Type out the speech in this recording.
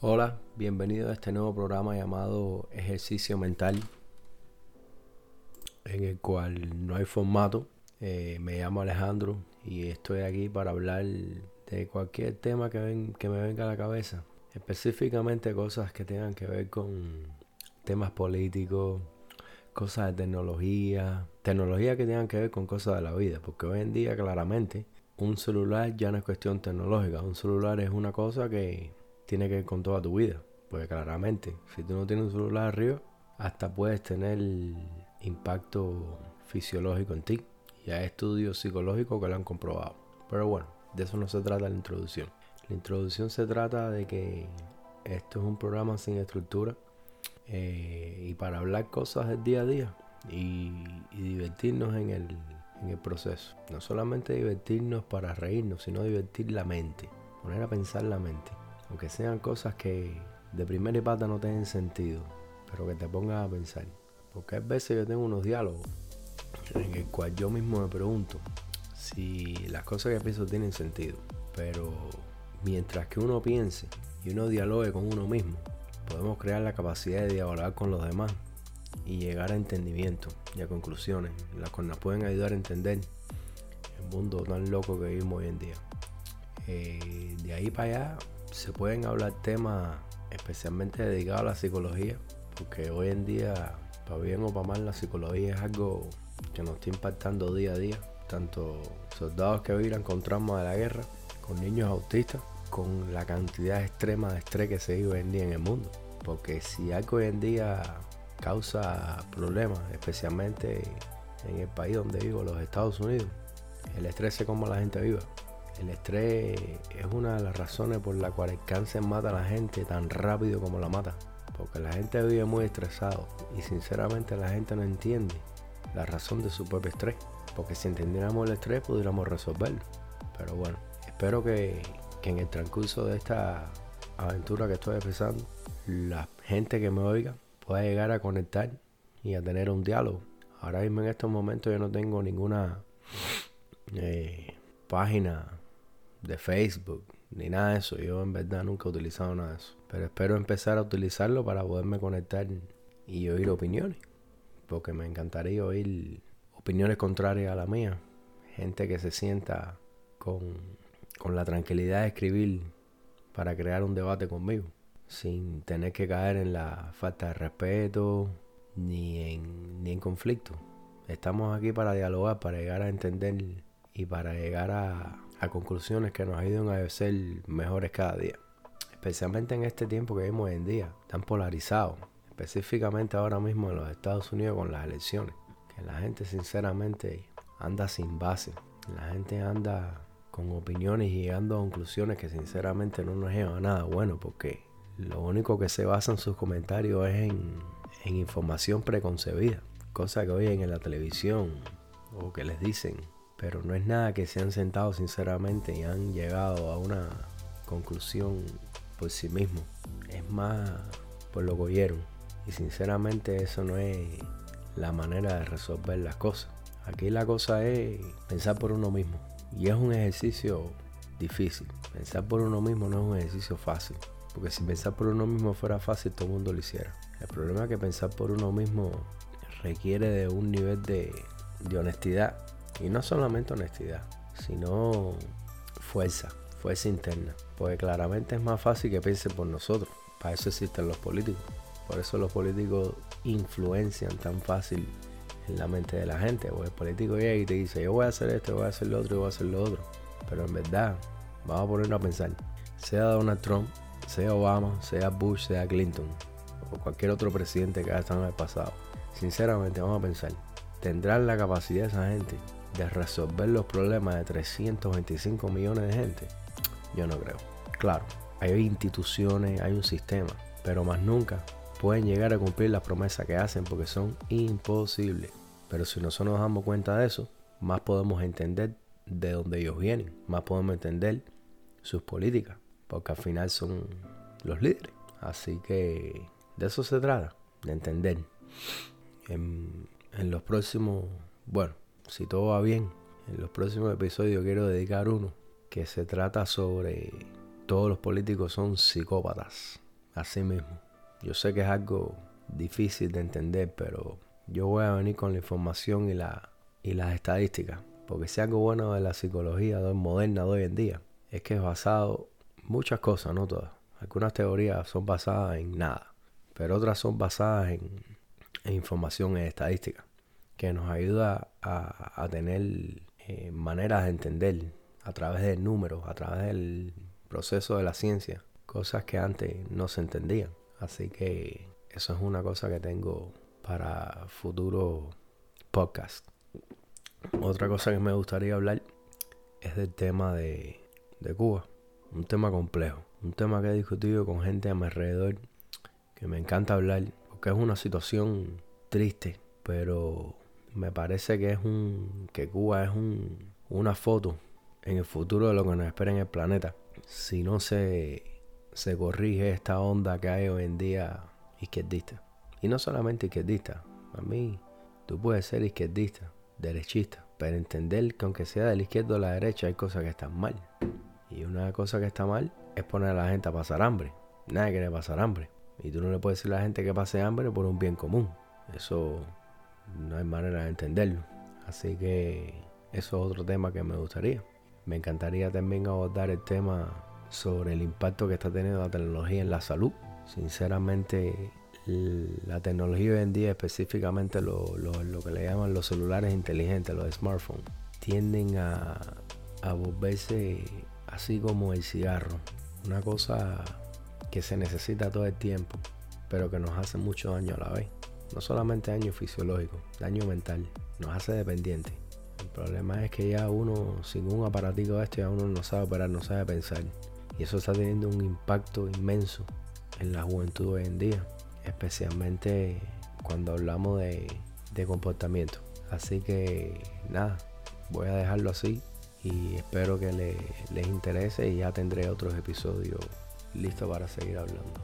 Hola, bienvenido a este nuevo programa llamado Ejercicio Mental, en el cual no hay formato. Eh, me llamo Alejandro y estoy aquí para hablar de cualquier tema que, que me venga a la cabeza, específicamente cosas que tengan que ver con temas políticos, cosas de tecnología, tecnología que tengan que ver con cosas de la vida, porque hoy en día claramente un celular ya no es cuestión tecnológica, un celular es una cosa que tiene que ver con toda tu vida. Porque claramente, si tú no tienes un celular arriba, hasta puedes tener impacto fisiológico en ti. Y hay estudios psicológicos que lo han comprobado. Pero bueno, de eso no se trata la introducción. La introducción se trata de que esto es un programa sin estructura eh, y para hablar cosas del día a día y, divertirnos en el, en el proceso. No solamente divertirnos para reírnos, sino divertir la mente, poner a pensar la mente aunque sean cosas que de primera y pata no tienen sentido, pero que te pongas a pensar. Porque hay veces yo tengo unos diálogos en el cual yo mismo me pregunto si las cosas que pienso tienen sentido. Pero mientras que uno piense y uno dialogue con uno mismo, podemos crear la capacidad de dialogar con los demás y llegar a entendimiento y a conclusiones, las que nos pueden ayudar a entender el mundo tan loco que vivimos hoy en día. Eh, de ahí para allá se pueden hablar temas especialmente dedicados a la psicología, porque hoy en día, para bien o para mal, la psicología es algo que nos está impactando día a día, tanto soldados que viven con traumas de la guerra, con niños autistas, con la cantidad extrema de estrés que se vive hoy en día en el mundo. Porque si algo hoy en día causa problemas, especialmente en el país donde vivo, los Estados Unidos, el estrés es como la gente viva. El estrés es una de las razones por la cual el cáncer mata a la gente tan rápido como la mata. Porque la gente vive muy estresado y sinceramente la gente no entiende la razón de su propio estrés. Porque si entendiéramos el estrés pudiéramos resolverlo. Pero bueno, espero que, en el transcurso de esta aventura que estoy empezando, la gente que me oiga pueda llegar a conectar y a tener un diálogo. Ahora mismo en estos momentos yo no tengo ninguna eh, página de Facebook, ni nada de eso. Yo en verdad nunca he utilizado nada de eso. Pero espero empezar a utilizarlo para poderme conectar y oír opiniones. Porque me encantaría oír opiniones contrarias a la mía. Gente que se sienta con, con la tranquilidad de escribir para crear un debate conmigo. Sin tener que caer en la falta de respeto ni en, ni en conflicto. Estamos aquí para dialogar, para llegar a entender y para llegar a, a conclusiones que nos ayuden a ser mejores cada día. Especialmente en este tiempo que vivimos hoy en día, tan polarizado. Específicamente ahora mismo en los Estados Unidos con las elecciones. Que la gente sinceramente anda sin base. La gente anda con opiniones y llegando a conclusiones que sinceramente no nos llevan a nada bueno porque lo único que se basa en sus comentarios es en, en información preconcebida. Cosa que oyen en la televisión o que les dicen pero no es nada que se han sentado sinceramente y han llegado a una conclusión por sí mismos. Es más por lo que oyeron. Y sinceramente eso no es la manera de resolver las cosas. Aquí la cosa es pensar por uno mismo. Y es un ejercicio difícil. Pensar por uno mismo no es un ejercicio fácil. Porque si pensar por uno mismo fuera fácil, todo el mundo lo hiciera. El problema es que pensar por uno mismo requiere de un nivel de, de honestidad y no solamente honestidad, sino fuerza, fuerza interna. Porque claramente es más fácil que piensen por nosotros. Para eso existen los políticos. Por eso los políticos influencian tan fácil en la mente de la gente. Porque el político llega y te dice, yo voy a hacer esto, voy a hacer lo otro, yo voy a hacer lo otro. Pero en verdad, vamos a ponernos a pensar. Sea Donald Trump, sea Obama, sea Bush, sea Clinton, o cualquier otro presidente que haya estado en el pasado. Sinceramente, vamos a pensar. ¿Tendrán la capacidad esa gente de resolver los problemas de 325 millones de gente? Yo no creo. Claro, hay instituciones, hay un sistema, pero más nunca pueden llegar a cumplir las promesas que hacen porque son imposibles. Pero si nosotros nos damos cuenta de eso, más podemos entender de dónde ellos vienen, más podemos entender sus políticas, porque al final son los líderes. Así que de eso se trata, de entender. En, en los próximos, bueno, si todo va bien, en los próximos episodios quiero dedicar uno que se trata sobre todos los políticos son psicópatas. así mismo. Yo sé que es algo difícil de entender, pero yo voy a venir con la información y, la, y las estadísticas. Porque si algo bueno de la psicología moderna de hoy en día es que es basado muchas cosas, no todas. Algunas teorías son basadas en nada, pero otras son basadas en, información, en estadística, que nos ayuda a, tener eh, maneras de entender a través de números, a través del proceso de la ciencia, cosas que antes no se entendían. Así que eso es una cosa que tengo para futuro podcast. Otra cosa que me gustaría hablar es del tema de Cuba. Un tema complejo. Un tema que he discutido con gente a mi alrededor que me encanta hablar. Porque es una situación triste. Pero me parece que es un. que Cuba es un, una foto en el futuro de lo que nos espera en el planeta. Si no se, se corrige esta onda que hay hoy en día izquierdista. Y no solamente izquierdista. A mí, tú puedes ser izquierdista, derechista, pero entender que aunque sea de la izquierda o la derecha hay cosas que están mal. Y una cosa que está mal es poner a la gente a pasar hambre. Nadie quiere pasar hambre. Y tú no le puedes decir a la gente que pase hambre por un bien común. Eso no hay manera de entenderlo. Así que eso es otro tema que me gustaría. Me encantaría también abordar el tema sobre el impacto que está teniendo la tecnología en la salud. Sinceramente, la tecnología hoy en día, específicamente lo, que le llaman los celulares inteligentes, los smartphones, tienden a, a volverse así como el cigarro. Una cosa que se necesita todo el tiempo, pero que nos hace mucho daño a la vez. No solamente daño fisiológico, daño mental, nos hace dependientes. El problema es que ya uno, sin un aparatico de este, ya uno no sabe operar, no sabe pensar. Y eso está teniendo un impacto inmenso en la juventud hoy en día especialmente cuando hablamos de, comportamiento. Así que nada, voy a dejarlo así y espero que les interese y ya tendré otros episodios listos para seguir hablando.